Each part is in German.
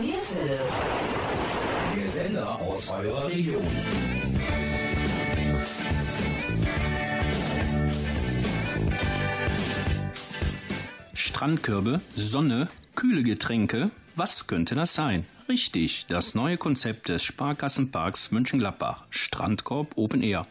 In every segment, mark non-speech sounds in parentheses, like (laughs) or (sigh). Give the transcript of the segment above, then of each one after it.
Nierswelle. Der Sender aus eurer Region. Strandkörbe, Sonne, kühle Getränke, was könnte das sein? Richtig, das neue Konzept des Sparkassenparks Mönchengladbach, Strandkorb Open Air.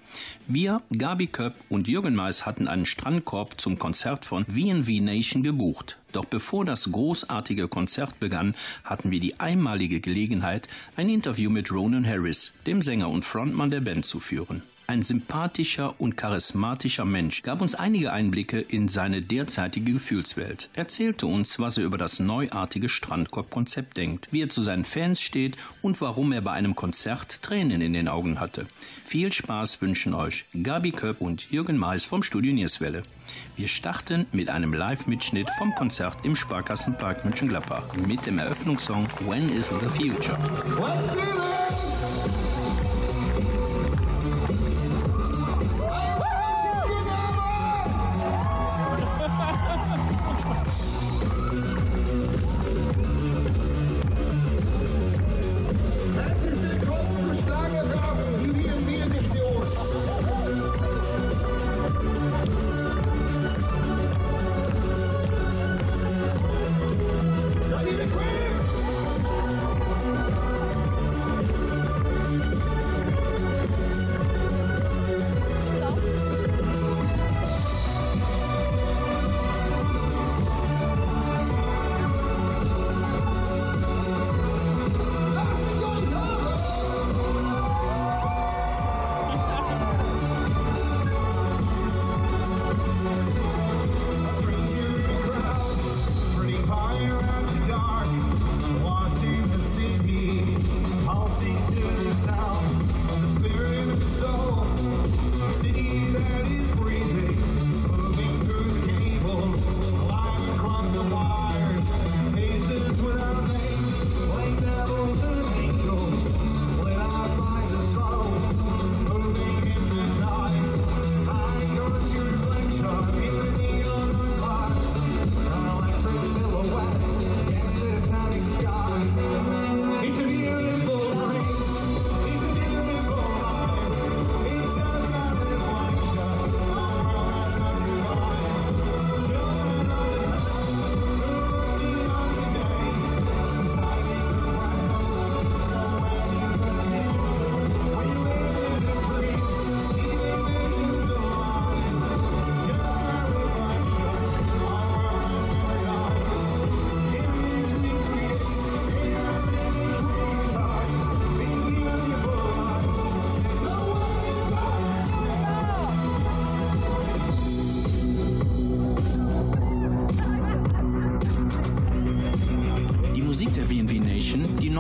Wir, Gabi Köpp und Jürgen Mais hatten einen Strandkorb zum Konzert von VNV Nation gebucht. Doch bevor das großartige Konzert begann, hatten wir die einmalige Gelegenheit, ein Interview mit Ronan Harris, dem Sänger und Frontmann der Band, zu führen. Ein sympathischer und charismatischer Mensch gab uns einige Einblicke in seine derzeitige Gefühlswelt, erzählte uns, was er über das neuartige Strandkorb-Konzept denkt, wie er zu seinen Fans steht und warum er bei einem Konzert Tränen in den Augen hatte. Viel Spaß wünschen euch Gabi Köpp und Jürgen Mais vom Studio Nierswelle. Wir starten mit einem Live-Mitschnitt vom Konzert im Sparkassenpark Mönchengladbach mit dem Eröffnungssong When is the Future?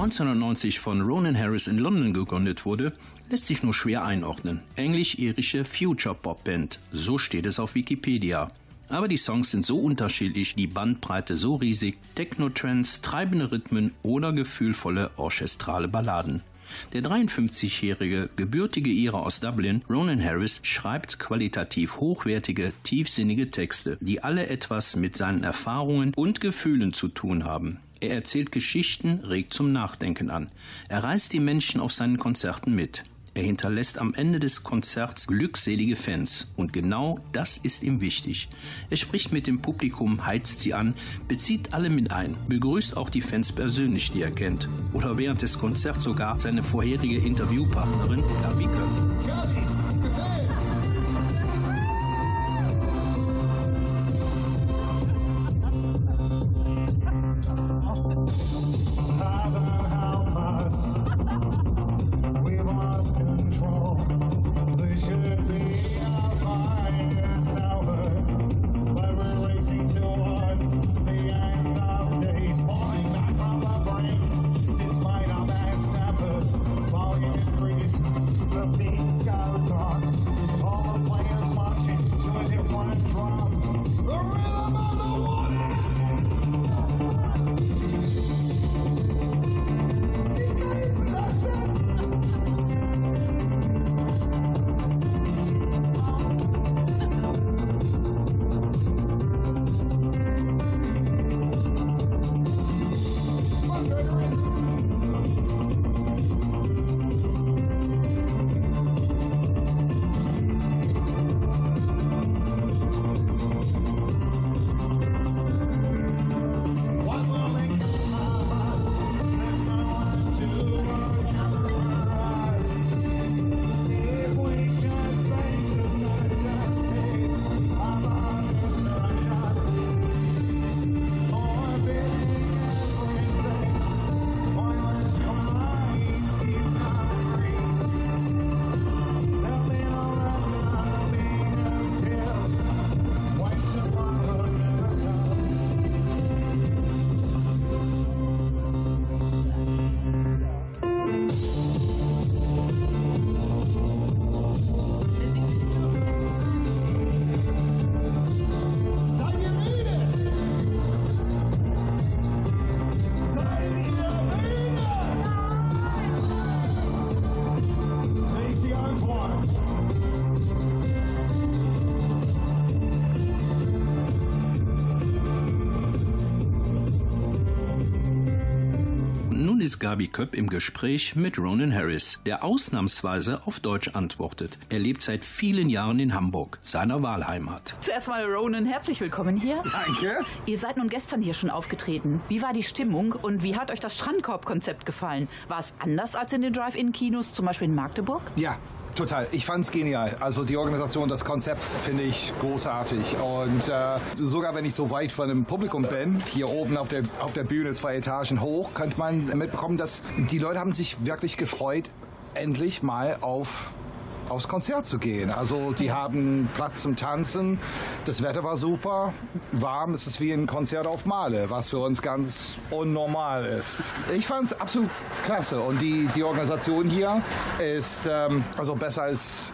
1990 von Ronan Harris in London gegründet wurde, lässt sich nur schwer einordnen. Englisch-irische Future Pop Band, so steht es auf Wikipedia. Aber die Songs sind so unterschiedlich, die Bandbreite so riesig, Techno-Trends, treibende Rhythmen oder gefühlvolle orchestrale Balladen. Der 53-jährige, gebürtige Ire aus Dublin, Ronan Harris, schreibt qualitativ hochwertige, tiefsinnige Texte, die alle etwas mit seinen Erfahrungen und Gefühlen zu tun haben. Er erzählt Geschichten, regt zum Nachdenken an. Er reißt die Menschen auf seinen Konzerten mit. Er hinterlässt am Ende des Konzerts glückselige Fans und genau das ist ihm wichtig. Er spricht mit dem Publikum, heizt sie an, bezieht alle mit ein, begrüßt auch die Fans persönlich, die er kennt oder während des Konzerts sogar seine vorherige Interviewpartnerin Gabi Köpp. Gabi Köpp im Gespräch mit Ronan Harris, der ausnahmsweise auf Deutsch antwortet. Er lebt seit vielen Jahren in Hamburg, seiner Wahlheimat. Zuerst mal Ronan, herzlich willkommen hier. Danke. Ihr seid nun gestern hier schon aufgetreten. Wie war die Stimmung und wie hat euch das Strandkorb-Konzept gefallen? War es anders als in den Drive-In-Kinos, zum Beispiel in Magdeburg? Ja, total. Ich fand's genial. Also die Organisation, das Konzept finde ich großartig. Und äh, sogar wenn ich so weit von dem Publikum bin, hier oben auf der, auf der Bühne zwei Etagen hoch, könnte man mitbekommen, dass die Leute haben sich wirklich gefreut, endlich mal auf aufs Konzert zu gehen. Also die (laughs) haben Platz zum Tanzen, das Wetter war super, warm, es ist wie ein Konzert auf Male, was für uns ganz unnormal ist. Ich fand es absolut klasse und die, die Organisation hier ist ähm, also besser als,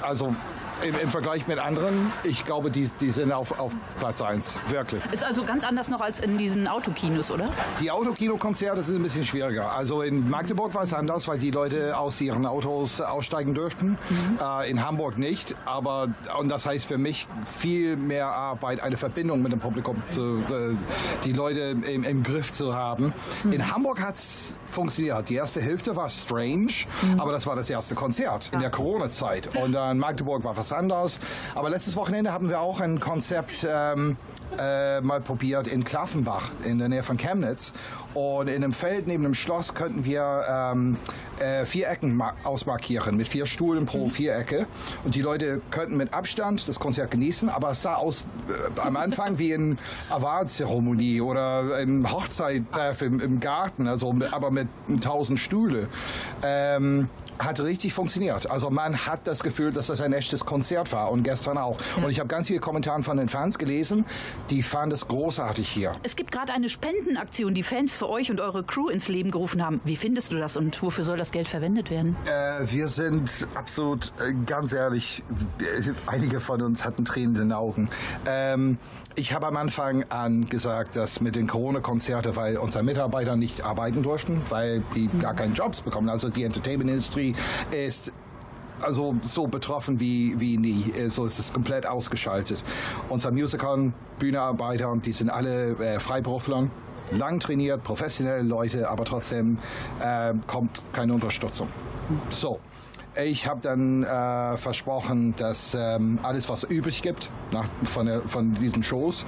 also im, im, Vergleich mit anderen, ich glaube, die, die sind auf, auf Platz 1, wirklich. Ist also ganz anders noch als in diesen Autokinos, oder? Die Autokino-Konzerte sind ein bisschen schwieriger. Also in Magdeburg war es anders, weil die Leute aus ihren Autos aussteigen dürften. Mhm. Äh, in Hamburg nicht. Aber, und das heißt für mich viel mehr Arbeit, eine Verbindung mit dem Publikum, zu, äh, die Leute im, im, Griff zu haben. Mhm. In Hamburg hat es funktioniert. Die erste Hälfte war strange, mhm. aber das war das erste Konzert in der Corona-Zeit. Und dann Magdeburg war was anders. Aber letztes Wochenende haben wir auch ein Konzept ähm, äh, mal probiert in Klaffenbach in der Nähe von Chemnitz. Und in einem Feld neben dem Schloss könnten wir ähm, äh, vier Ecken ausmarkieren mit vier Stuhlen pro mhm. Vierecke. Und die Leute könnten mit Abstand das Konzert genießen, aber es sah aus äh, am Anfang wie eine Awardzeremonie oder ein Hochzeittreff im, im, Garten, also aber mit tausend Stühle. Ähm, hat richtig funktioniert. Also man hat das Gefühl, dass das ein echtes Konzert war und gestern auch. Ja. Und ich habe ganz viele Kommentare von den Fans gelesen, die fanden es großartig hier. Es gibt gerade eine Spendenaktion, die Fans für euch und eure Crew ins Leben gerufen haben. Wie findest du das und wofür soll das Geld verwendet werden? Äh, wir sind absolut, äh, ganz ehrlich, einige von uns hatten Tränen in den Augen. Ähm, ich habe am Anfang an gesagt, dass mit den Corona-Konzerten, weil unsere Mitarbeiter nicht arbeiten durften, weil die gar keine Jobs bekommen. Also die Entertainment-Industrie ist also so betroffen wie, wie nie. So ist es komplett ausgeschaltet. Unser Musical, Bühnearbeiter, die sind alle äh, Freiberufler, lang trainiert, professionelle Leute, aber trotzdem äh, kommt keine Unterstützung. So. Ich habe dann äh, versprochen, dass ähm, alles, was übrig gibt nach, von, von diesen Shows,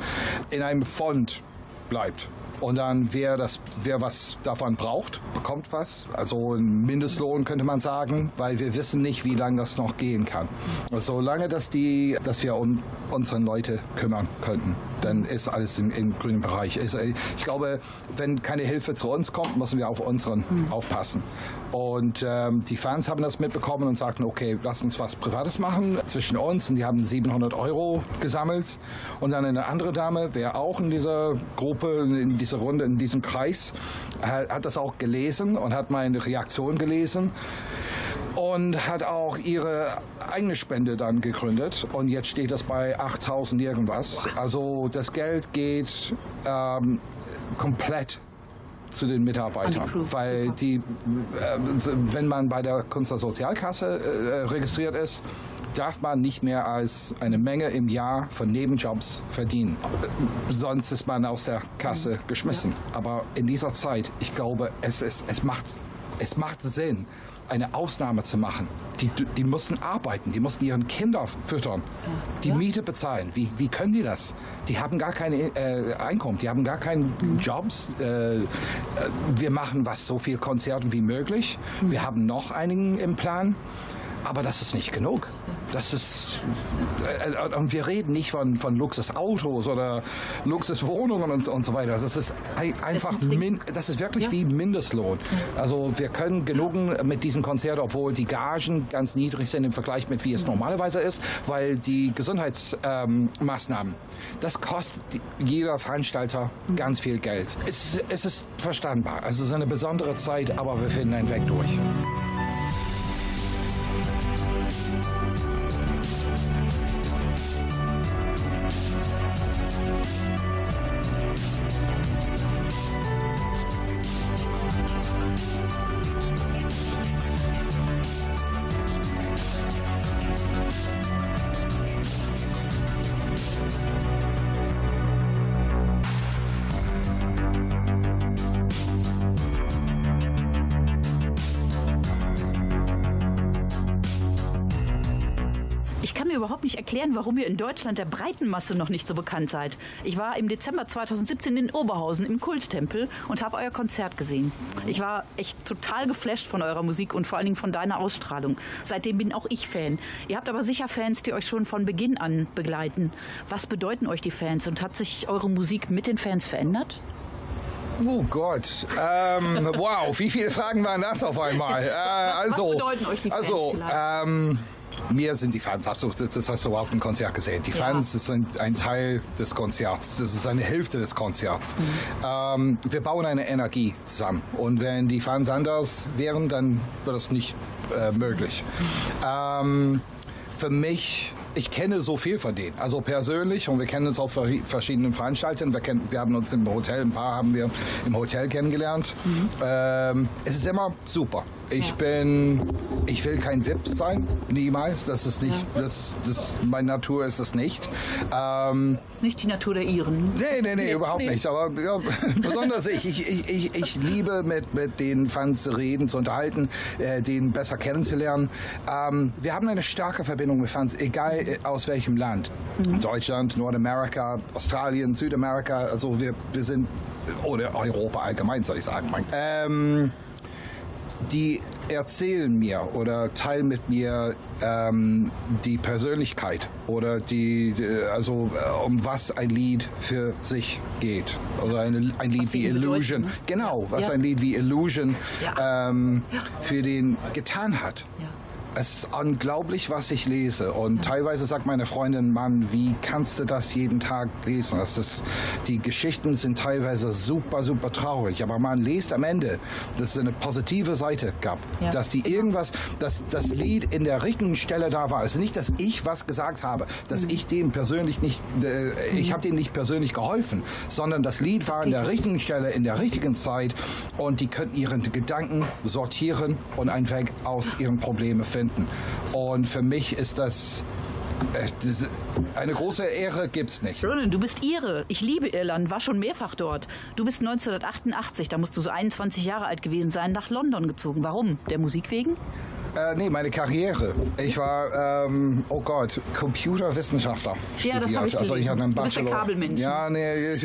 in einem Fond bleibt. Und dann, wer, das, wer was davon braucht, bekommt was. Also ein Mindestlohn könnte man sagen, weil wir wissen nicht, wie lange das noch gehen kann. Also solange dass, die, dass wir um unseren Leute kümmern könnten, dann ist alles im, im grünen Bereich. Äh, ich glaube, wenn keine Hilfe zu uns kommt, müssen wir auf unseren mhm. aufpassen. Und ähm, die Fans haben das mitbekommen und sagten, okay, lass uns was Privates machen zwischen uns. Und die haben 700 Euro gesammelt. Und dann eine andere Dame, wer auch in dieser Gruppe, in dieser Runde, in diesem Kreis, hat, hat das auch gelesen und hat meine Reaktion gelesen und hat auch ihre eigene Spende dann gegründet und jetzt steht das bei 8000 irgendwas. Also das Geld geht ähm, komplett zu den Mitarbeitern, die weil Super. die, äh, wenn man bei der Künstlersozialkasse äh, registriert ist, darf man nicht mehr als eine Menge im Jahr von Nebenjobs verdienen. Sonst ist man aus der Kasse geschmissen. Aber in dieser Zeit, ich glaube, es, es, es, macht, es macht Sinn, eine Ausnahme zu machen. Die, die mussten arbeiten, die mussten ihren Kinder füttern, die ja. Miete bezahlen. Wie, wie können die das? Die haben gar kein äh, Einkommen, die haben gar keinen mhm. Jobs. Äh, äh, wir machen was so viel Konzerten wie möglich. Mhm. Wir haben noch einigen im Plan. Aber das ist nicht genug. Das ist, äh, und wir reden nicht von, von Luxusautos oder Luxuswohnungen und, und so weiter. Das ist einfach, min, das ist wirklich ja. wie Mindestlohn. Also wir können genugen mit diesen Konzerten, obwohl die Gagen ganz niedrig sind im Vergleich mit wie es normalerweise ist, weil die Gesundheitsmaßnahmen, ähm, das kostet jeder Veranstalter ganz viel Geld. Es, es ist verstandbar. Also es ist eine besondere Zeit, aber wir finden einen Weg durch. Überhaupt nicht erklären, warum ihr in Deutschland der breiten Masse noch nicht so bekannt seid. Ich war im Dezember 2017 in Oberhausen im Kulttempel und habe euer Konzert gesehen. Ich war echt total geflasht von eurer Musik und vor allen Dingen von deiner Ausstrahlung. Seitdem bin auch ich Fan. Ihr habt aber sicher Fans, die euch schon von Beginn an begleiten. Was bedeuten euch die Fans und hat sich eure Musik mit den Fans verändert? Oh Gott. Ähm, (laughs) wow, wie viele Fragen waren das auf einmal? Äh, also, Was bedeuten euch die Fans Also, vielleicht? ähm, mir sind die Fans, du, das, hast du auf dem Konzert gesehen. Die Ja. Fans das sind ein Teil des Konzerts. Das ist eine Hälfte des Konzerts. Mhm. Ähm, wir bauen eine Energie zusammen. Und wenn die Fans anders wären, dann wäre das nicht äh, möglich. Ähm, für mich, ich kenne so viel von denen. Also persönlich und wir kennen uns auf ver- verschiedenen Veranstaltungen. Wir, kennen, wir haben uns im Hotel, ein paar haben wir im Hotel kennengelernt. Ähm, es ist immer super. Ich bin, ich will kein VIP sein, niemals. Das ist nicht, das, das, meine Natur ist es nicht. Ähm, ist nicht die Natur der Iren. Nee, nee, nee, Nee, überhaupt nee. nicht. Aber ja, besonders ich. Ich, ich, ich, ich liebe mit, mit den Fans zu reden, zu unterhalten, äh, den besser kennenzulernen. Ähm, wir haben eine starke Verbindung mit Fans, egal äh, aus welchem Land. Deutschland, Nordamerika, Australien, Südamerika. Also wir, wir sind, oder Europa allgemein, soll ich sagen. Ähm, die erzählen mir oder teilen mit mir ähm, die Persönlichkeit oder die, also äh, um was ein Lied für sich geht. Also eine, ein Lied Was wie sie bedeuten, Illusion. ne? Genau, was Ja. ein Lied wie Illusion Ja. ähm, für den getan hat. Es ist unglaublich, was ich lese. Und teilweise sagt meine Freundin, Mann, wie kannst du das jeden Tag lesen? Das ist, die Geschichten sind teilweise super, super traurig. Aber man liest am Ende, dass es eine positive Seite gab. Ja. Dass die irgendwas, dass das Lied in der richtigen Stelle da war. Es ist nicht, dass ich was gesagt habe, dass ich dem persönlich nicht, äh, ich habe denen nicht persönlich geholfen, sondern das Lied war an der richtigen Stelle, in der richtigen Zeit und die könnten ihren Gedanken sortieren und einen Weg aus ihren Problemen finden. Und für mich ist das, äh, eine große Ehre gibt's nicht. Ronan, du bist Ire. Ich liebe Irland, war schon mehrfach dort. Du bist 1988, da musst du so 21 Jahre alt gewesen sein, nach London gezogen. Warum? Der Musik wegen? Äh, nee, meine Karriere. Ich war, ähm, oh Gott, Computerwissenschaftler. Ja, das studiert. hab ich Also ich hatte einen gelesen. Du bist Bachelor. Kabelmensch. Ja, (laughs) nee,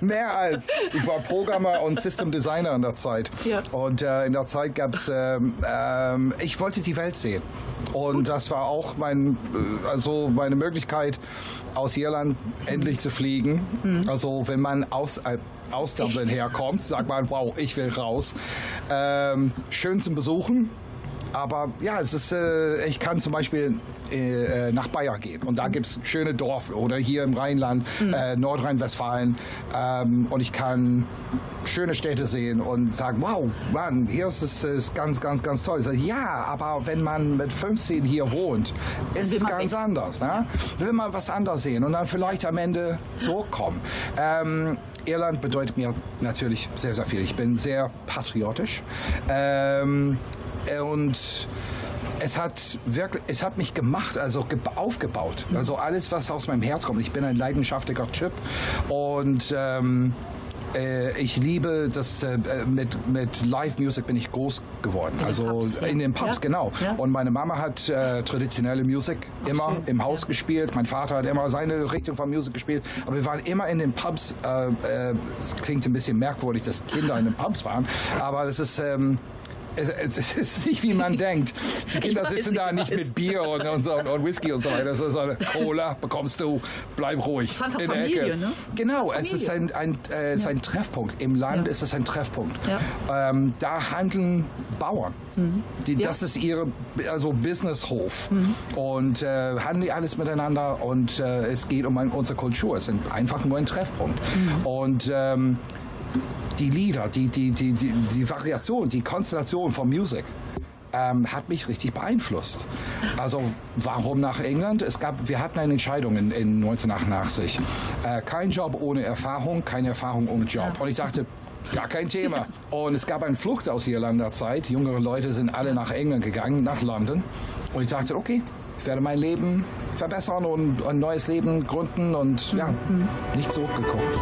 mehr als. Ich war Programmer und System Designer in der Zeit. Ja. Und äh, in der Zeit gab's, ähm, ähm, ich wollte die Welt sehen. Und das war auch mein, äh, also meine Möglichkeit, aus Irland endlich zu fliegen. Mhm. Also wenn man aus, äh, aus Dublin herkommt, sagt man, wow, ich will raus. Ähm, schön zum Besuchen. Aber ja, es ist, äh, ich kann zum Beispiel äh, äh, nach Bayern gehen und da gibt's schöne Dorf oder hier im Rheinland, äh, Nordrhein-Westfalen ähm, und ich kann schöne Städte sehen und sagen, wow, Mann, hier ist es ist ganz, ganz, ganz toll. Sage, ja, aber wenn man mit 15 hier wohnt, ist es ganz anders. Ne? Will man was anderes sehen und dann vielleicht am Ende zurückkommen. Ähm, Irland bedeutet mir natürlich sehr, sehr viel. Ich bin sehr patriotisch. Ähm, äh, und es hat wirklich, es hat mich gemacht, also ge- aufgebaut. Also alles, was aus meinem Herz kommt. Ich bin ein leidenschaftlicher Typ und ähm, äh, ich liebe das äh, mit mit Live Music bin ich groß geworden. den also Pubs, ja. in den Pubs Ja. genau. Ja. Und meine Mama hat äh, traditionelle Musik immer schön. im Haus gespielt. Mein Vater hat immer seine Richtung von Musik gespielt. Aber wir waren immer in den Pubs. Äh, äh, es klingt ein bisschen merkwürdig, dass Kinder in den Pubs waren, aber das ist ähm, es, es es ist nicht, wie man denkt. Die Kinder weiß, sitzen da ich nicht weiß. mit Bier und, und, und, Whisky und so weiter. Das ist eine Cola, bekommst du, bleib ruhig. Das ist einfach in der Familie, Ecke. ne? Genau, es ist ist ein, ein, äh, es ist ein Treffpunkt. Im Land Ja. ist es ein Treffpunkt. Ja. Ähm, da handeln Bauern. Die, Ja. Das ist ihre also Businesshof. Und äh, handeln die alles miteinander und äh, es geht um ein, unsere Kultur. Es sind einfach nur ein Treffpunkt. Und ähm, die Lieder, die, die, die, die, die Variation, die Konstellation von Musik ähm, hat mich richtig beeinflusst. Also warum nach England? Es gab, wir hatten eine Entscheidung in, in 1988. Äh, kein Job ohne Erfahrung, keine Erfahrung ohne Job. Und ich dachte, Gar kein Thema. Und es gab eine Flucht aus Irlander Zeit. Jüngere Leute sind alle nach England gegangen, nach London. Und ich dachte, okay, ich werde mein Leben verbessern und ein neues Leben gründen und ja, nicht zurückgeguckt.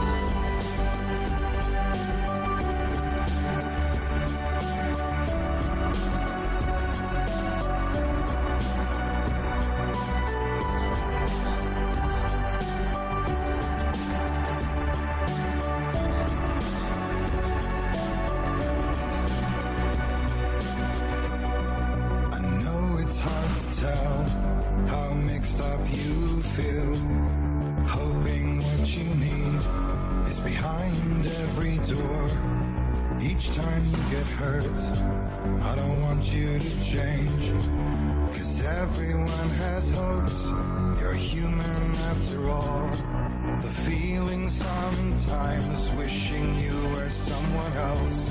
Each time you get hurt, I don't want you to change. Cause everyone has hopes, you're human after all. The feeling sometimes wishing you were someone else.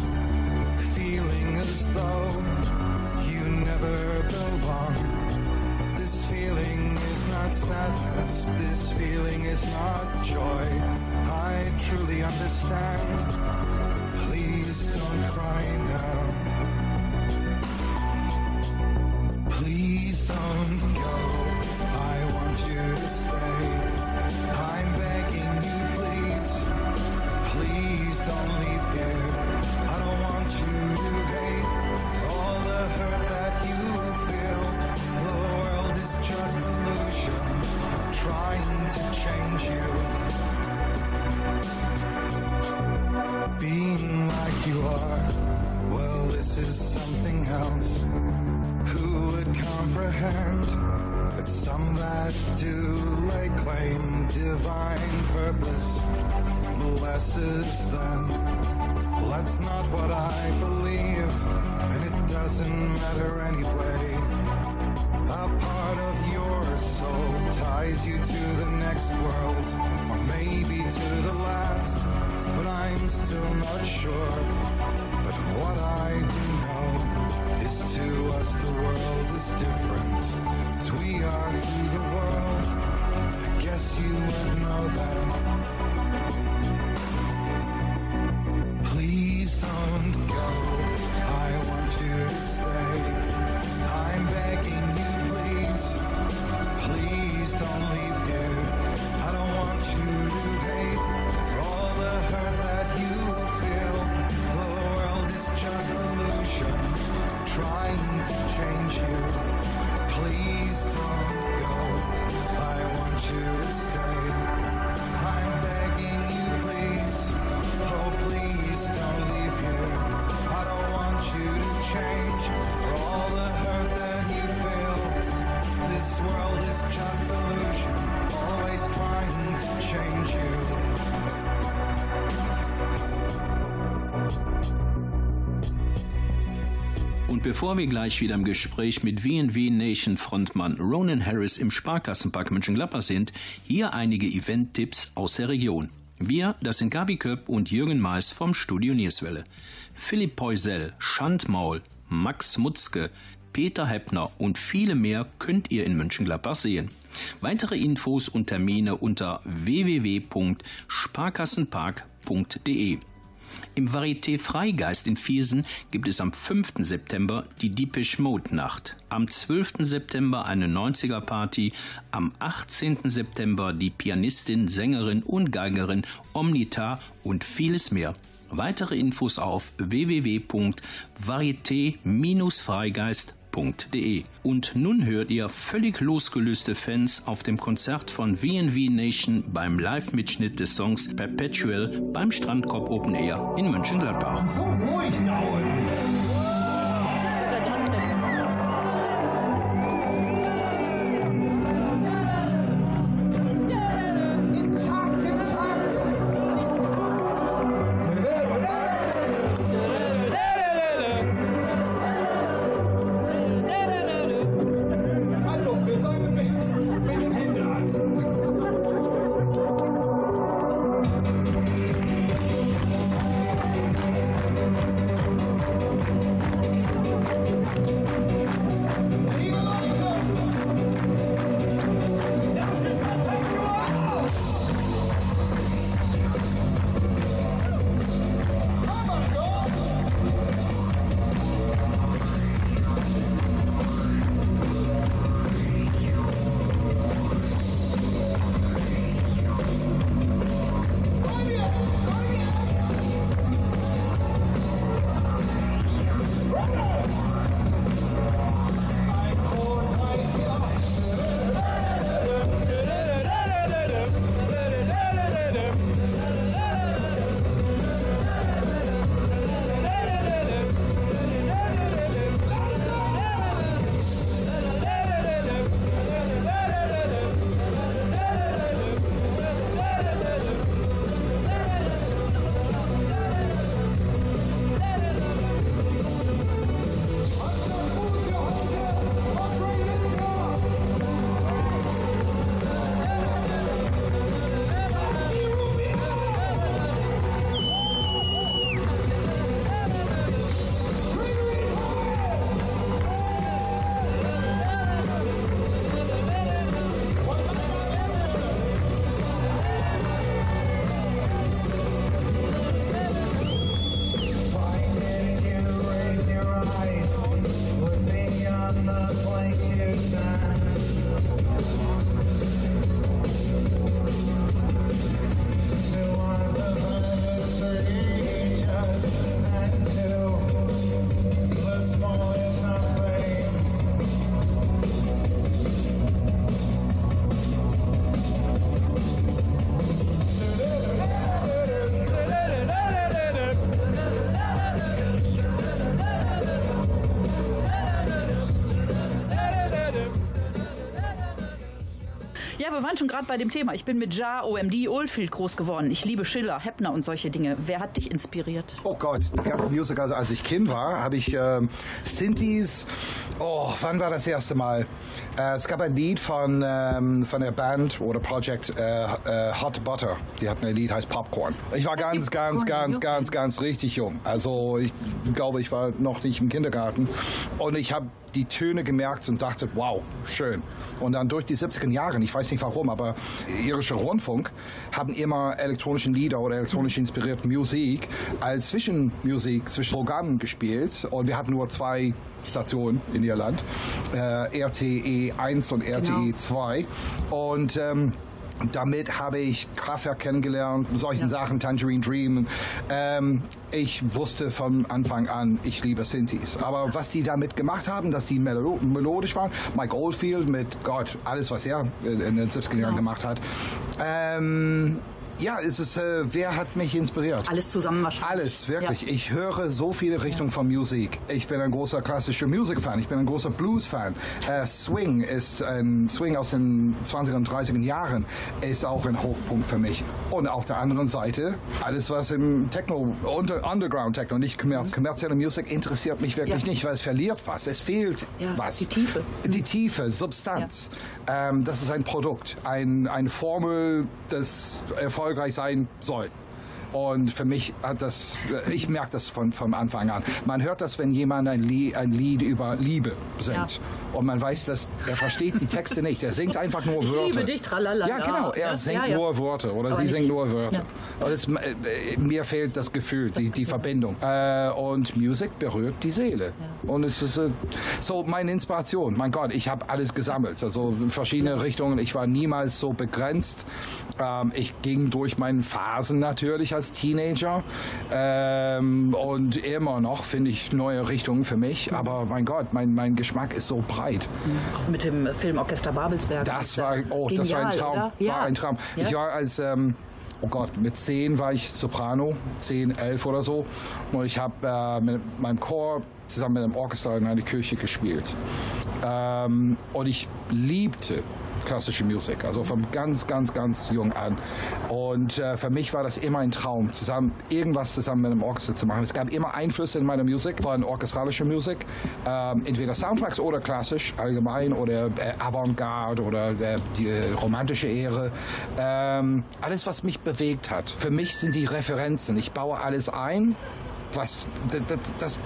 Feeling as though you never belong. This feeling is not sadness, this feeling is not joy. I truly understand. Blesses them. Well, that's not what I believe, and it doesn't matter anyway. A part of your soul ties you to the next world, or maybe to the last, but I'm still not sure. But what I do know is to us the world is different, as we are to the world. I guess you would know that. Und bevor wir gleich wieder im Gespräch mit V&V Nation Frontmann Ronan Harris im Sparkassenpark Mönchengladbach sind, hier einige Event-Tipps aus der Region. Wir, das sind Gabi Köpp und Jürgen Mais vom Studio Nierswelle. Philipp Poisel, Schandmaul, Max Mutzke, Peter Heppner und viele mehr könnt ihr in Mönchengladbach sehen. Weitere Infos und Termine unter www.sparkassenpark.de. Im Varieté Freigeist in Viersen gibt es am 5. September die Deepish Mode Nacht, am 12. September eine 90er Party, am 18. September die Pianistin, Sängerin und Geigerin Omnita und vieles mehr. Weitere Infos auf www.varieté-freigeist.de und nun hört ihr völlig losgelöste Fans auf dem Konzert von V&V Nation beim Live-Mitschnitt des Songs Perpetual beim Strandkorb Open Air in Mönchengladbach. So ruhig da wir waren schon gerade bei dem Thema. Ich bin mit Jar, OMD, Oldfield groß geworden. Ich liebe Schiller, Heppner und solche Dinge. Wer hat dich inspiriert? Oh Gott, die ganze Musik, also als ich Kind war, habe ich ähm, Synthes, oh, wann war das erste Mal? Äh, es gab ein Lied von, ähm, von der Band oder Project äh, äh, Hot Butter. Die hatten ein Lied, heißt Popcorn. Ich war ganz, ganz, ganz, ganz, ganz richtig jung. Also ich glaube, ich war noch nicht im Kindergarten. Und ich habe die Töne gemerkt und dachte, wow, schön. Und dann durch die 70er Jahre, ich weiß nicht warum, aber irische Rundfunk haben immer elektronischen Lieder oder elektronisch inspirierte Musik als Zwischenmusik zwischen Programmen gespielt. Und wir hatten nur zwei Stationen in Irland, äh, RTE 1 und RTE 2. Und ähm, damit habe ich Kraftwerk kennengelernt, solchen Sachen, Tangerine Dream. Ähm, ich wusste von Anfang an, ich liebe Synthes. Aber was die damit gemacht haben, dass die melo melodisch waren, Mike Oldfield mit Gott, alles, was er in den 70er Jahren gemacht hat. Ähm, ja, es ist, äh, wer hat mich inspiriert? Alles zusammen wahrscheinlich. Alles, wirklich. Ja. Ich höre so viele Richtungen von Musik. Ich bin ein großer klassischer Musik-Fan. Ich bin ein großer Blues-Fan. Äh, Swing ist ein Swing aus den 20er und 30er Jahren ist auch ein Hochpunkt für mich. Und auf der anderen Seite alles, was im Techno, unter, Underground-Techno, nicht kommerz, kommerzielle Musik interessiert mich wirklich Ja. nicht, weil es verliert was. Es fehlt Ja, was. die Tiefe. Die Tiefe, Substanz. Ähm, das ist ein Produkt, ein, eine Formel, das erfolgreich sein soll. Und für mich hat das, ich merke das von, von Anfang an. Man hört das, wenn jemand ein Lied, ein Lied über Liebe singt. Und man weiß, dass er versteht die Texte nicht. Er singt einfach nur Ich Wörter. liebe dich, tralala. Ja, genau. Er Ja, singt ja, ja. nur Worte oder Aber sie singt nur Wörter. Ja. Und es, äh, mir fehlt das Gefühl, die, die Verbindung. Äh, und Musik berührt die Seele. Und es ist äh, so meine Inspiration. Mein Gott, ich habe alles gesammelt. Also in verschiedene Richtungen. Ich war niemals so begrenzt. Ähm, ich ging durch meine Phasen natürlich als Teenager. Ähm, und immer noch finde ich neue Richtungen für mich. Aber mein Gott, mein, mein Geschmack ist so breit. Auch mit dem Filmorchester Babelsberg. Das war, oh, das war ein Genial, Traum. Ja. War ein Traum. Ja. Ich war als, ähm, oh Gott, mit zehn war ich Soprano, zehn, elf oder so. Und ich habe äh, mit meinem Chor zusammen mit einem Orchester in einer Kirche gespielt. Ähm, und ich liebte klassische Musik, also von ganz, ganz, ganz jung an. Und äh, für mich war das immer ein Traum, zusammen irgendwas zusammen mit einem Orchester zu machen. Es gab immer Einflüsse in meiner Musik von orchestralischer Musik, ähm, entweder Soundtracks oder klassisch allgemein oder äh, Avantgarde oder äh, die äh, romantische Ehre. Ähm, alles, was mich bewegt hat. Für mich sind die Referenzen. Ich baue alles ein. Was, das, das,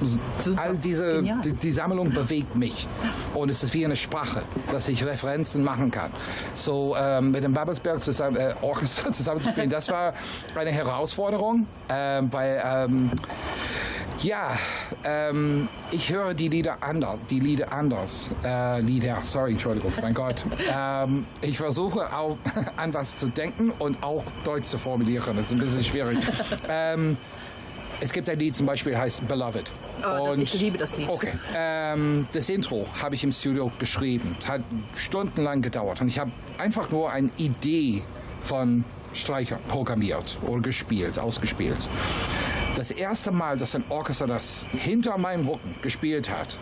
all diese, die, die Sammlung bewegt mich. Und es ist wie eine Sprache, dass ich Referenzen machen kann. So ähm, mit dem Babelsberg zusammen, äh, Orchester (laughs) zusammenzuspielen, das war eine Herausforderung, ähm, weil ähm, ja, ähm, ich höre die Lieder anders, die Lieder anders, äh, Lieder, sorry, Entschuldigung, mein Gott. Ähm, ich versuche auch (laughs) an was zu denken und auch Deutsch zu formulieren. Das ist ein bisschen schwierig. (laughs) ähm, es gibt ein Lied zum Beispiel, heißt Beloved. Oh, das- ich liebe das Lied. Okay. Ähm, das Intro habe ich im Studio geschrieben. Hat stundenlang gedauert. Und ich habe einfach nur eine Idee von Streicher programmiert oder gespielt, ausgespielt. Das erste Mal, dass ein Orchester das hinter meinem Rücken gespielt hat,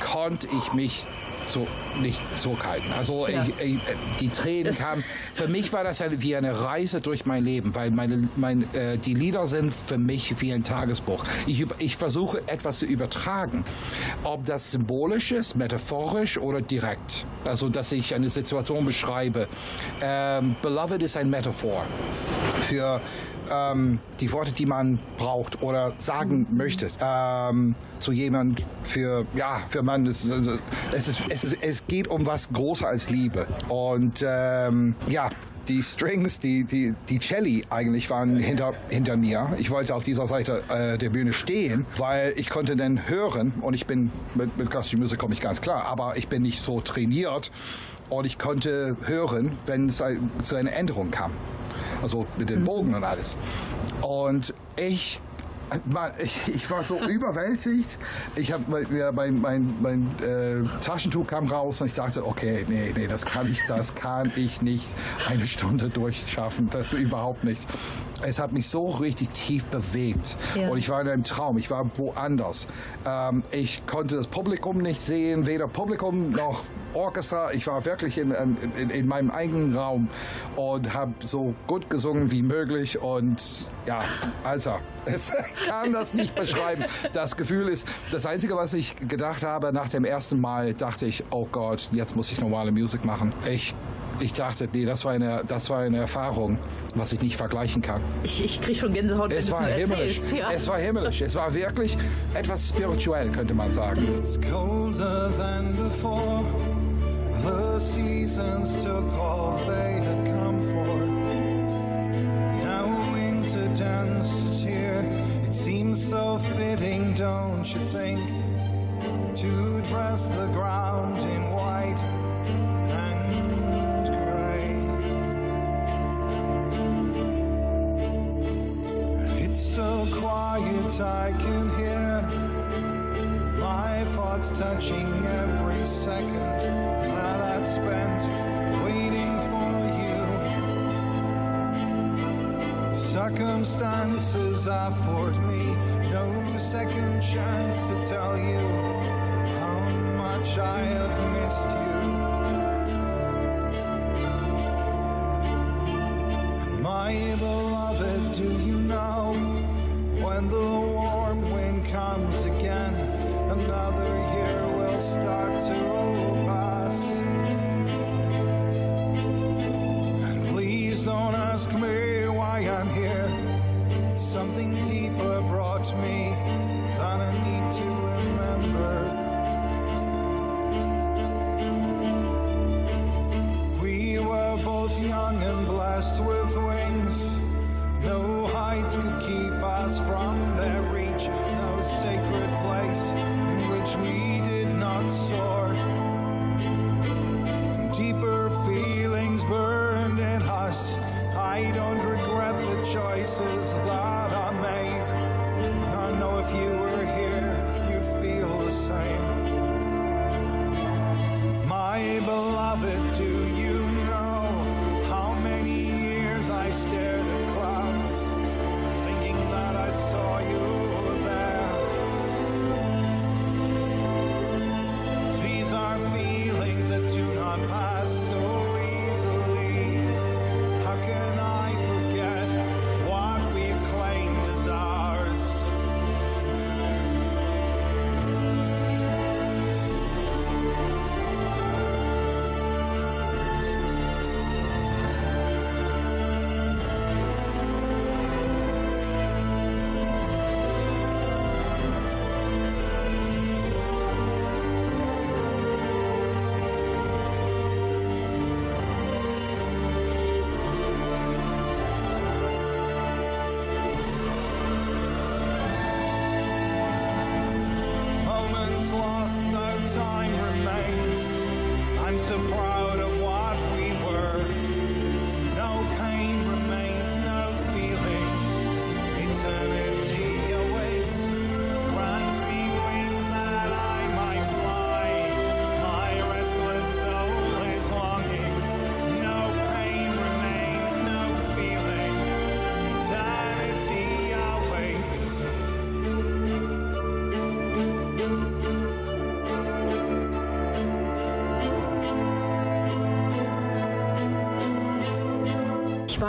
konnte ich mich so nicht zurückhalten. Also Ja. ich, ich, die Tränen Das- kamen. Für mich war das eine, wie eine Reise durch mein Leben, weil meine, mein, äh, die Lieder sind für mich wie ein Tagesbuch. Ich, ich versuche etwas zu übertragen, ob das symbolisch ist, metaphorisch oder direkt. Also dass ich eine Situation beschreibe. Ähm, Beloved ist ein Metaphor für ähm, die Worte, die man braucht oder sagen möchte ähm, zu jemand für ja für man es, es, ist, es, ist, es geht um was größer als Liebe. Und ähm, ja die Strings, die, die, die Celli eigentlich waren hinter, hinter mir. Ich wollte auf dieser Seite äh, der Bühne stehen, weil ich konnte dann hören und ich bin, mit, mit Classical Music komme ich ganz klar, aber ich bin nicht so trainiert und ich konnte hören, wenn es ein- zu einer Änderung kam. Also mit den Bogen und alles. Und ich ich, ich war so überwältigt. Ich habe mein, mein, mein äh, Taschentuch kam raus und ich dachte, okay, nee, nee, das kann ich, das kann ich nicht eine Stunde durchschaffen. Das überhaupt nicht. Es hat mich so richtig tief bewegt. Ja. Und ich war in einem Traum, ich war woanders. Ähm, ich konnte das Publikum nicht sehen, weder Publikum noch Orchester. Ich war wirklich in, in, in meinem eigenen Raum und habe so gut gesungen wie möglich. Und ja, Alter, (laughs) es kann das nicht beschreiben. Das Gefühl ist, das Einzige, was ich gedacht habe nach dem ersten Mal, dachte ich, oh Gott, jetzt muss ich normale Musik machen. Ich ich dachte, nee, das war eine, das war eine Erfahrung, was ich nicht vergleichen kann. Ich, ich kriege schon Gänsehaut, wenn Es es war himmlisch. erzählst. Ja. Es war himmlisch. Es war wirklich etwas spirituell, könnte man sagen. It's colder than before. The seasons took all they had come for. Now winter dances here. It seems so fitting, don't you think? To dress the ground in white It's so quiet I can hear my thoughts touching every second that I'd spent waiting for you. Circumstances afford me no second chance to tell you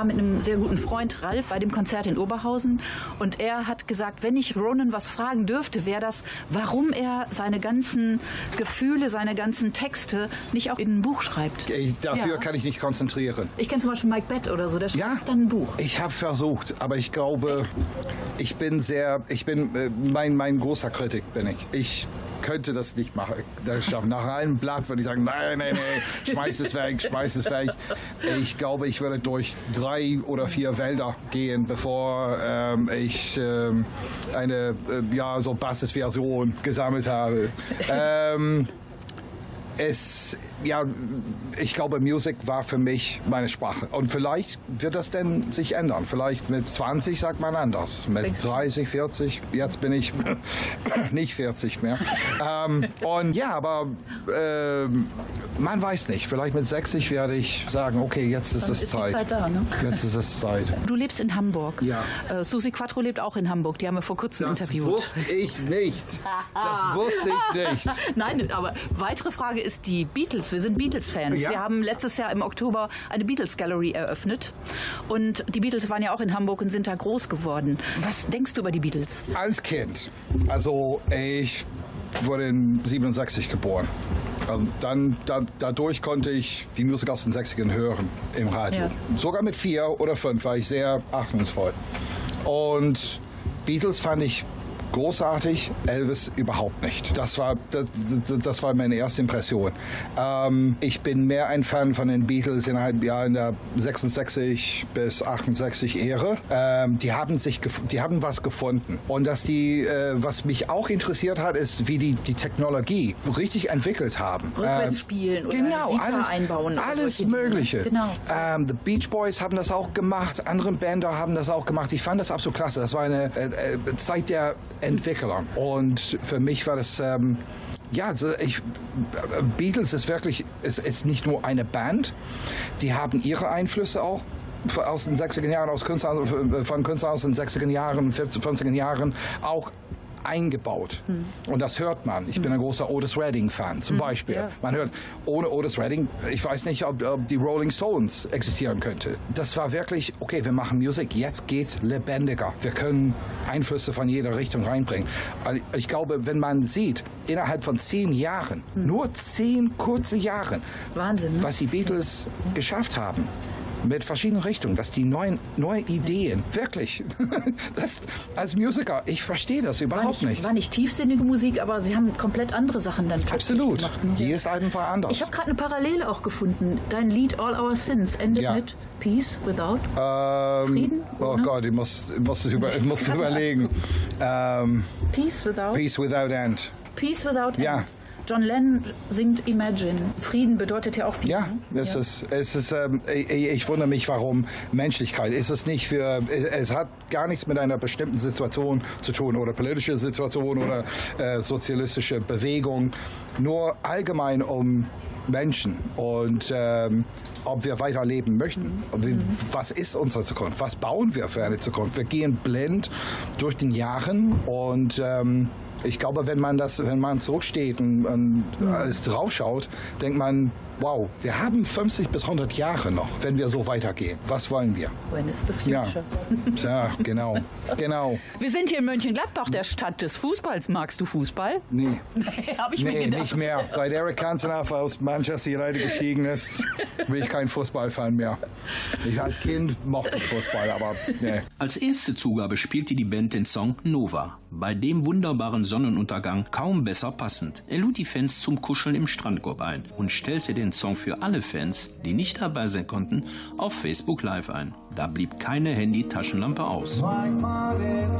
war mit einem sehr guten Freund Ralf bei dem Konzert in Oberhausen und er hat gesagt, wenn ich Ronan was fragen dürfte, wäre das, warum er seine ganzen Gefühle, seine ganzen Texte nicht auch in ein Buch schreibt. Ich, dafür Ja. kann ich nicht konzentrieren. Ich kenne zum Beispiel Mike Bett oder so, der schreibt Ja. dann ein Buch. Ich habe versucht, aber ich glaube, ich bin sehr, ich bin, äh, mein, mein großer Kritik bin ich. Ich könnte das nicht machen. Das schaffen. Nach einem Blatt würde ich sagen, nein, nein, nein, schmeiß es weg, schmeiß es weg. Ich glaube, ich würde durch drei oder vier Wälder gehen, bevor ähm, ich ähm, eine, äh, ja, so Basisversion gesammelt habe. (laughs) ähm, es ja, ich glaube, Musik war für mich meine Sprache. Und vielleicht wird das denn sich ändern. Vielleicht mit 20 sagt man anders. Mit 30, 40, jetzt bin ich (coughs) nicht 40 mehr. ähm, und ja, aber ähm, man weiß nicht. Vielleicht mit 60 werde ich sagen, okay, jetzt ist Dann es ist Zeit. Zeit da, ne? Jetzt ist es Zeit. Du lebst in Hamburg. Ja. Äh, Susi Quattro lebt auch in Hamburg. Die haben wir vor kurzem interviewt. wusste ich nicht. Das wusste ich (laughs) nicht. Nein, aber weitere Frage ist die Beatles. Wir sind Beatles-Fans. Ja. Wir haben letztes Jahr im Oktober eine Beatles Gallery eröffnet. Und die Beatles waren ja auch in Hamburg und sind da groß geworden. Was denkst du über die Beatles? Als Kind. Also ich wurde in 67 geboren. Also dann, da, dadurch konnte ich die Musik aus den 60ern hören im Radio. Ja. Sogar mit vier oder fünf war ich sehr achtungsvoll. Und Beatles fand ich großartig, Elvis überhaupt nicht. Das war, das, das war meine erste Impression. Ähm, ich bin mehr ein Fan von den Beatles innerhalb ja, in der 66 bis 68 Ära. Ähm, die haben sich, die haben was gefunden. Und dass die, äh, was mich auch interessiert hat, ist, wie die die Technologie richtig entwickelt haben. Rückwärts Ähm, spielen oder genau, Sita alles, einbauen Alles. Mögliche. Genau. Ähm, The Beach Boys haben das auch gemacht, andere Bänder haben das auch gemacht. Ich fand das absolut klasse. Das war eine äh, äh, Zeit der Entwickler. Und für mich war das. Ähm, ja, ich, Beatles ist wirklich, ist, ist nicht nur eine Band, die haben ihre Einflüsse auch aus den 60er Jahren, aus Künstler, von Künstlern aus den 60er Jahren, 50er Jahren auch eingebaut. Und das hört man. Ich bin ein großer Otis Redding-Fan zum Beispiel. ja. Man hört, ohne Otis Redding, ich weiß nicht, ob, ob die Rolling Stones existieren könnte. Das war wirklich, okay, wir machen Musik, jetzt geht's lebendiger. Wir können Einflüsse von jeder Richtung reinbringen. Also Ich glaube, wenn man sieht, innerhalb von zehn Jahren, nur zehn kurze Jahren, Wahnsinn, ne? was die Beatles geschafft haben. Mit verschiedenen Richtungen, dass die neuen neue Ideen, wirklich, (laughs) das, als Musiker, ich verstehe das War überhaupt nicht, nicht. war nicht tiefsinnige Musik, aber sie haben komplett andere Sachen dann Absolut. gemacht. ne? Jedes Album war anders. Ich habe gerade eine Parallele auch gefunden. Dein Lied All Our Sins endet Ja. mit Peace Without. Ähm, Frieden, Oh ne? Gott, ich muss, ich muss, es über, ich muss (laughs) überlegen. Ähm, Peace Without. Peace Without End. Peace Without Ja. John Lennon singt Imagine. Frieden bedeutet ja auch Frieden. Ja, es ist, es ist, ähm, ich, ich wundere mich, warum Menschlichkeit. Ist es nicht für, es hat gar nichts mit einer bestimmten Situation zu tun oder politische Situation oder äh, sozialistische Bewegung, nur allgemein um Menschen und ähm, ob wir weiterleben möchten. Wir, was ist unsere Zukunft? Was bauen wir für eine Zukunft? Wir gehen blind durch den Jahren und ähm, ich glaube, wenn man das, wenn man zurücksteht und, und alles draufschaut, denkt man, wow, wir haben 50 bis 100 Jahre noch, wenn wir so weitergehen. Was wollen wir? When is the Ja, future? (laughs) ja genau, genau. Wir sind hier in Mönchengladbach, der Stadt des Fußballs. Magst du Fußball? Nee, Habe ich mir nee, gedacht. nicht mehr. Seit Eric Cantona aus Manchester United gestiegen ist, bin ich kein Fußballfan mehr. Ich als Kind mochte ich Fußball, aber nee. Als erste Zugabe spielte die Band den Song Nova. Bei dem wunderbaren Sonnenuntergang kaum besser passend. Er lud die Fans zum Kuscheln im Strandkorb ein und stellte den Song für alle Fans, die nicht dabei sein konnten, auf Facebook Live ein. Da blieb keine Handy-Taschenlampe aus. Like-minded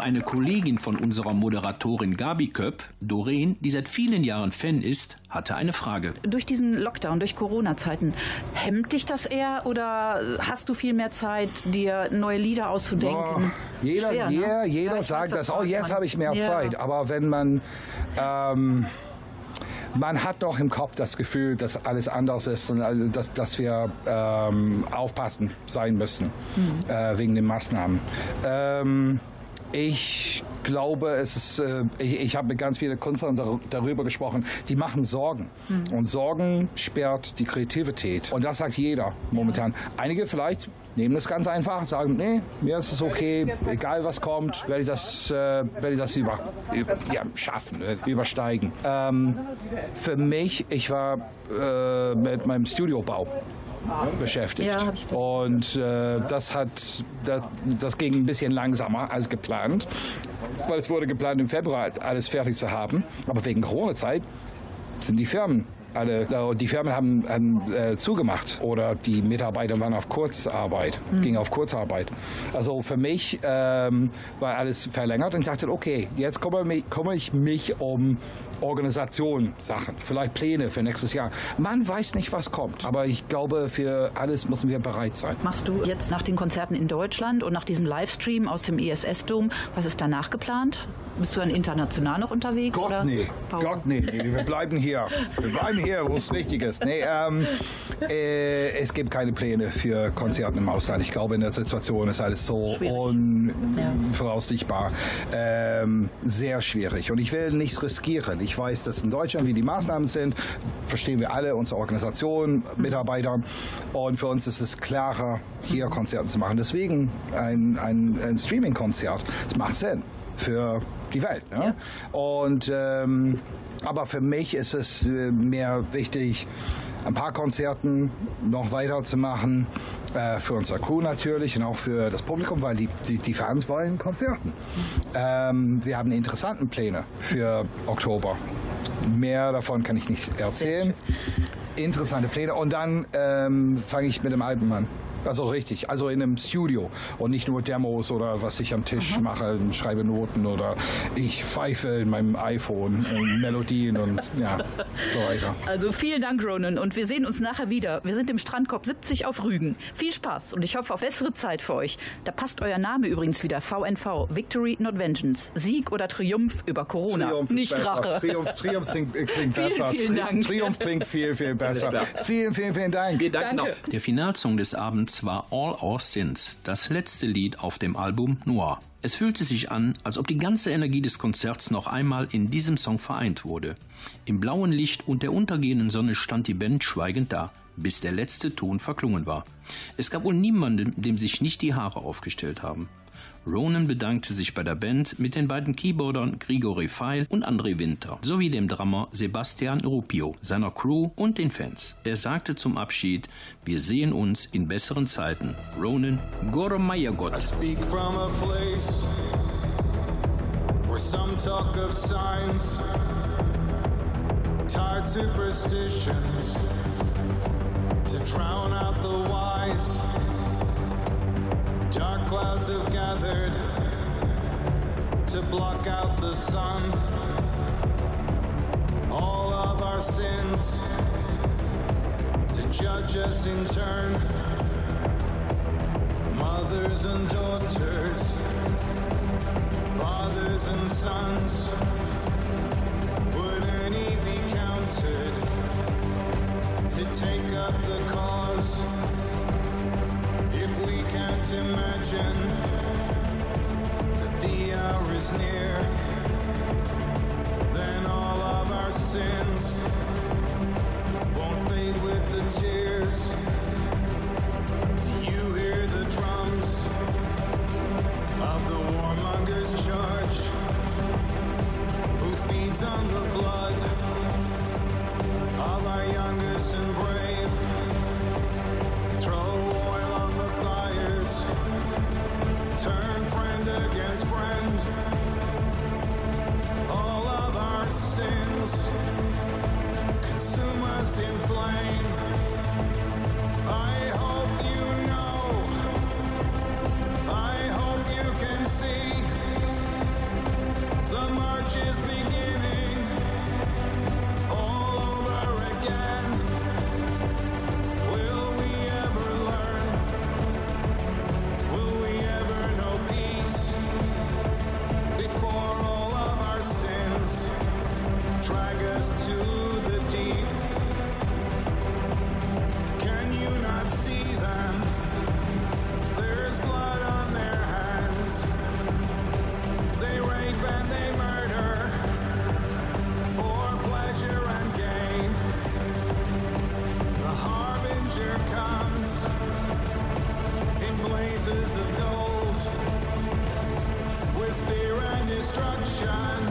eine Kollegin von unserer Moderatorin Gabi Köpp, Doreen, die seit vielen Jahren Fan ist, hatte eine Frage. Durch diesen Lockdown, durch Corona-Zeiten, hemmt dich das eher oder hast du viel mehr Zeit, dir neue Lieder auszudenken? Boah, jeder, Schwer, ne? jeder, jeder Ja, sagt weiß, das, das oh, jetzt man. habe ich mehr Ja. Zeit. Aber wenn man, ähm, man hat doch im Kopf das Gefühl, dass alles anders ist und dass, dass wir ähm, aufpassen sein müssen Mhm. äh, wegen den Maßnahmen. Ähm, ich glaube, es ist, äh, ich, ich habe mit ganz vielen Künstlern dar darüber gesprochen, die machen Sorgen. Mhm. Und Sorgen sperrt die Kreativität. Und das sagt jeder momentan. Einige vielleicht nehmen das ganz einfach, sagen, nee, mir ist es okay, egal was kommt, werde ich das, äh, werde ich das über, über, ja, schaffen, äh, übersteigen. Ähm, für mich, ich war äh, mit meinem Studiobau beschäftigt. Ja. Und äh, das hat das, das ging ein bisschen langsamer als geplant, weil es wurde geplant im Februar alles fertig zu haben, aber wegen Corona-Zeit sind die Firmen alle, die Firmen haben, haben äh, zugemacht oder die Mitarbeiter waren auf Kurzarbeit, gingen auf Kurzarbeit. Also für mich ähm, war alles verlängert und ich dachte, okay, jetzt kümmere, mich, kümmere ich mich um Organisation, Sachen, vielleicht Pläne für nächstes Jahr. Man weiß nicht, was kommt, aber ich glaube, für alles müssen wir bereit sein. Machst du jetzt nach den Konzerten in Deutschland und nach diesem Livestream aus dem ISS-Dom, was ist danach geplant? Bist du dann international noch unterwegs? Gott, oder? nee. Pause? Gott, nee, nee. Wir bleiben hier. Wir bleiben hier, wo es richtig ist. Nee, ähm, äh, es gibt keine Pläne für Konzerte im Ausland. Ich glaube, in der Situation ist alles so Schwierig. Ja. unvoraussichtbar. Ähm, sehr schwierig. Und ich will nichts riskieren. Ich weiß, dass in Deutschland, wie die Maßnahmen sind, verstehen wir alle, unsere Organisation, Mitarbeiter. Und für uns ist es klarer, hier Konzerte zu machen. Deswegen ein, ein, ein Streaming-Konzert. Das macht Sinn für die Welt. Ne? Und ähm, aber für mich ist es äh, mehr wichtig, ein paar Konzerten noch weiterzumachen. Äh, für unser Crew natürlich und auch für das Publikum, weil die, die, die Fans wollen Konzerten. Ähm, wir haben interessante Pläne für Oktober. Mehr davon kann ich nicht erzählen. Interessante Pläne. Und dann ähm, fange ich mit dem Album an. Also richtig, also in einem Studio und nicht nur Demos oder was ich am Tisch mache, schreibe Noten oder ich pfeife in meinem iPhone und (laughs) Melodien und ja, so weiter. Also vielen Dank, Ronan. Und wir sehen uns nachher wieder. Wir sind im Strandkorb 70 auf Rügen. Viel Spaß und ich hoffe auf bessere Zeit für euch. Da passt euer Name übrigens wieder. VNV. Victory, not Vengeance. Sieg oder Triumph über Corona. ist Nicht besser. Rache. Triumph, Triumph klingt, klingt Vielen, besser. vielen Tri- Dank. Triumph klingt viel, viel besser. Vielen, vielen, vielen Dank. Wir danken Danke. auch. Der Finalsong des Abends war All Our Sins, das letzte Lied auf dem Album Noir. Es fühlte sich an, als ob die ganze Energie des Konzerts noch einmal in diesem Song vereint wurde. Im blauen Licht und der untergehenden Sonne stand die Band schweigend da, bis der letzte Ton verklungen war. Es gab wohl niemanden, dem sich nicht die Haare aufgestellt haben. Ronan bedankte sich bei der Band mit den beiden Keyboardern Grigori Feil und André Winter sowie dem Drummer Sebastian Rupio, seiner Crew und den Fans. Er sagte zum Abschied, wir sehen uns in besseren Zeiten. Ronan Goromayagot. speak from a place where some talk of signs, tired superstitions to drown out the wise. Dark clouds have gathered to block out the sun. All of our sins to judge us in turn mothers and daughters, fathers and sons. Would any be counted to take up the cause? Can't imagine that the hour is near, then all of our sins won't fade with the tears. Do you hear the drums of the warmonger's charge? Who feeds on the blood of our youngest in flame. shine.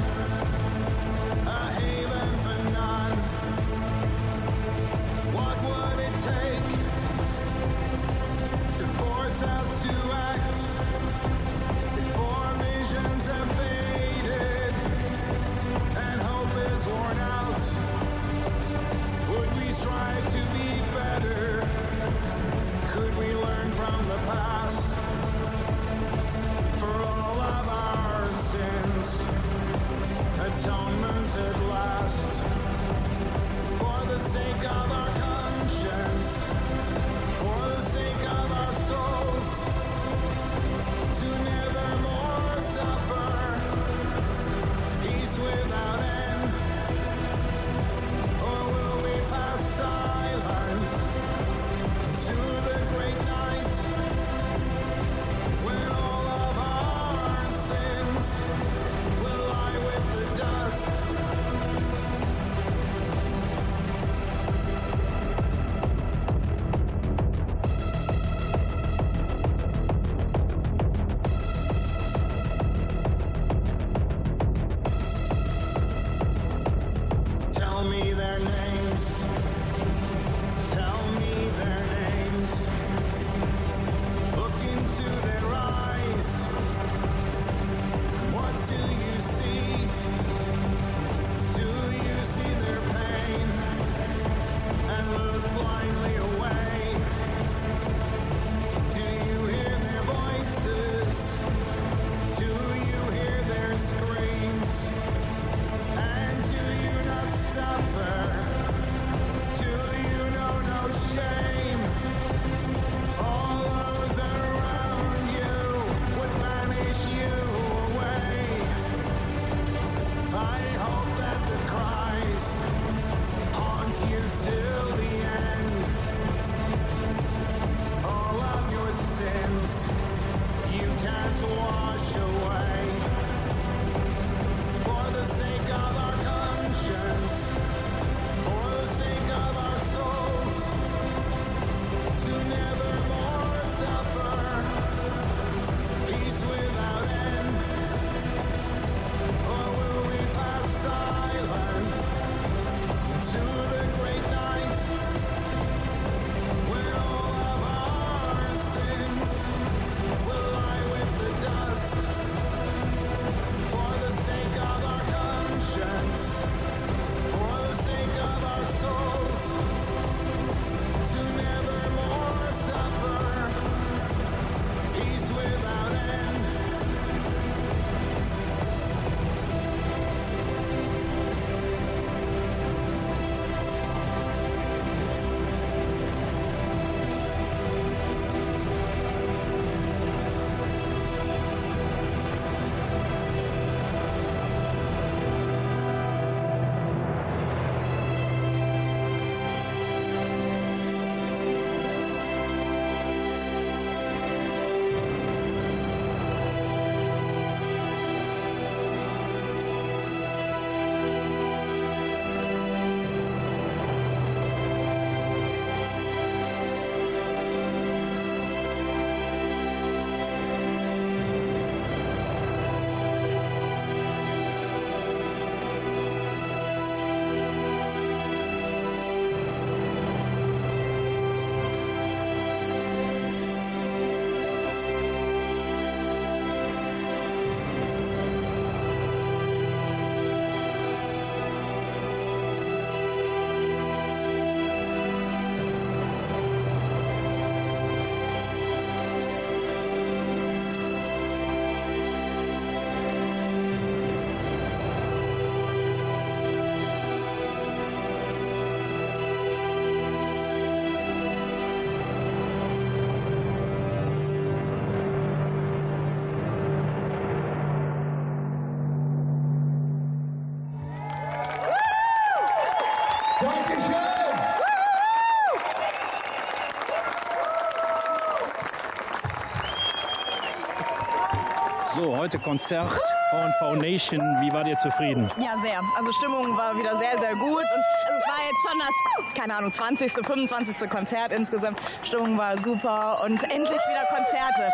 Heute Konzert V&V Nation. Wie war dir zufrieden? Ja, sehr. Also Stimmung war wieder sehr, sehr gut. Und also es war jetzt schon das, keine Ahnung, 20., 25. Konzert insgesamt. Stimmung war super und endlich wieder Konzerte.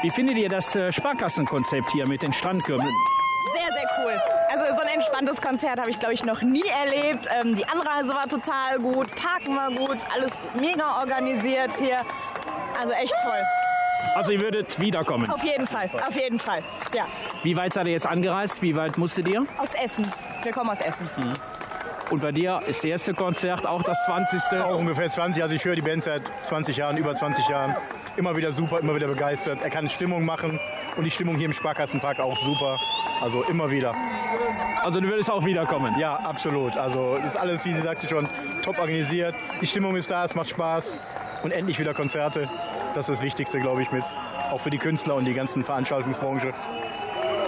Wie findet ihr das äh, Sparkassenkonzept hier mit den Strandkürben? Sehr, sehr cool. Also so ein entspanntes Konzert habe ich, glaube ich, noch nie erlebt. Ähm, die Anreise war total gut, Parken war gut, alles mega organisiert hier. Also echt toll. Also ihr würdet wiederkommen. Auf jeden Fall, auf jeden Fall. Ja, Wie weit seid ihr jetzt angereist? Wie weit musstet ihr? aus Essen. Wir kommen aus Essen. Und bei dir ist das erste Konzert auch das 20. Auch ungefähr 20. Also ich höre die Band seit 20 Jahren, über 20 Jahren. Immer wieder super, immer wieder begeistert. Er kann Stimmung machen und die Stimmung hier im Sparkassenpark auch super. Also immer wieder. Also du würdest auch wiederkommen. Ja, absolut. Also das ist alles, wie sie sagte schon, top organisiert. Die Stimmung ist da, es macht Spaß. Und endlich wieder Konzerte. Das ist das Wichtigste, glaube ich, mit. Auch für die Künstler und die ganzen Veranstaltungsbranche.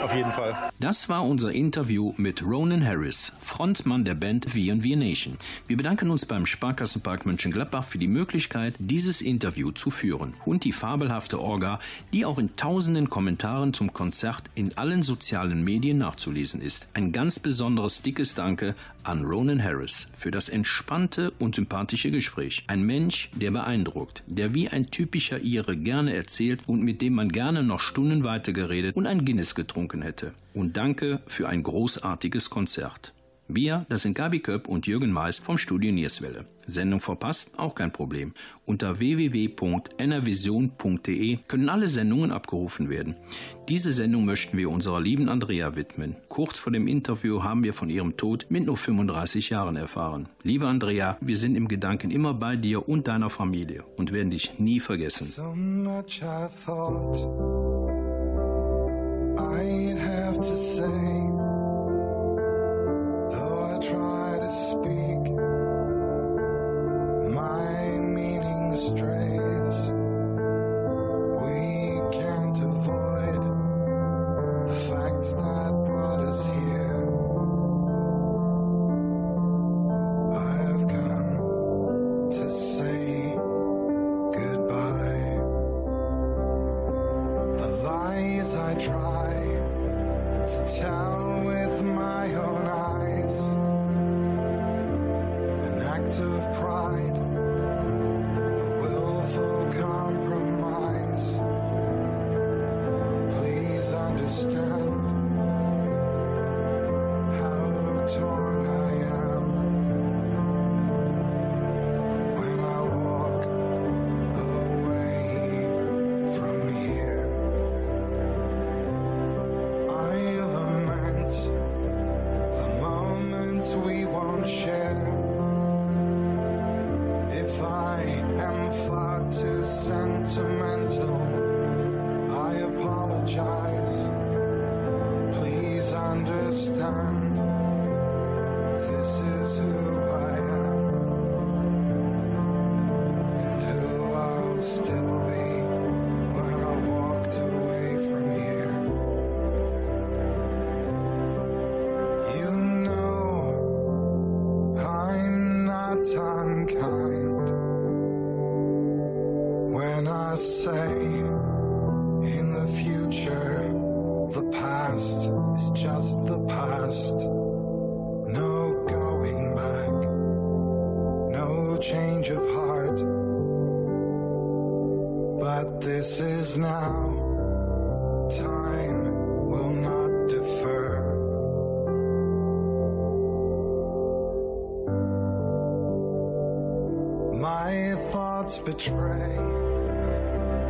Auf jeden Fall. Das war unser Interview mit Ronan Harris, Frontmann der Band V&V Nation. Wir bedanken uns beim Sparkassenpark Mönchengladbach für die Möglichkeit, dieses Interview zu führen und die fabelhafte Orga, die auch in tausenden Kommentaren zum Konzert in allen sozialen Medien nachzulesen ist. Ein ganz besonderes dickes Danke an Ronan Harris für das entspannte und sympathische Gespräch. Ein Mensch, der beeindruckt, der wie ein typischer Ire gerne erzählt und mit dem man gerne noch Stunden weiter geredet und ein Guinness getrunken hätte. Und danke für ein großartiges Konzert. Wir, das sind Gabi Köpp und Jürgen Mais vom Studio Nierswelle. Sendung verpasst? Auch kein Problem. Unter www.enervision.de können alle Sendungen abgerufen werden. Diese Sendung möchten wir unserer lieben Andrea widmen. Kurz vor dem Interview haben wir von ihrem Tod mit nur 35 Jahren erfahren. Liebe Andrea, wir sind im Gedanken immer bei dir und deiner Familie und werden dich nie vergessen. So I'd have to say, though I try to speak, my.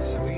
So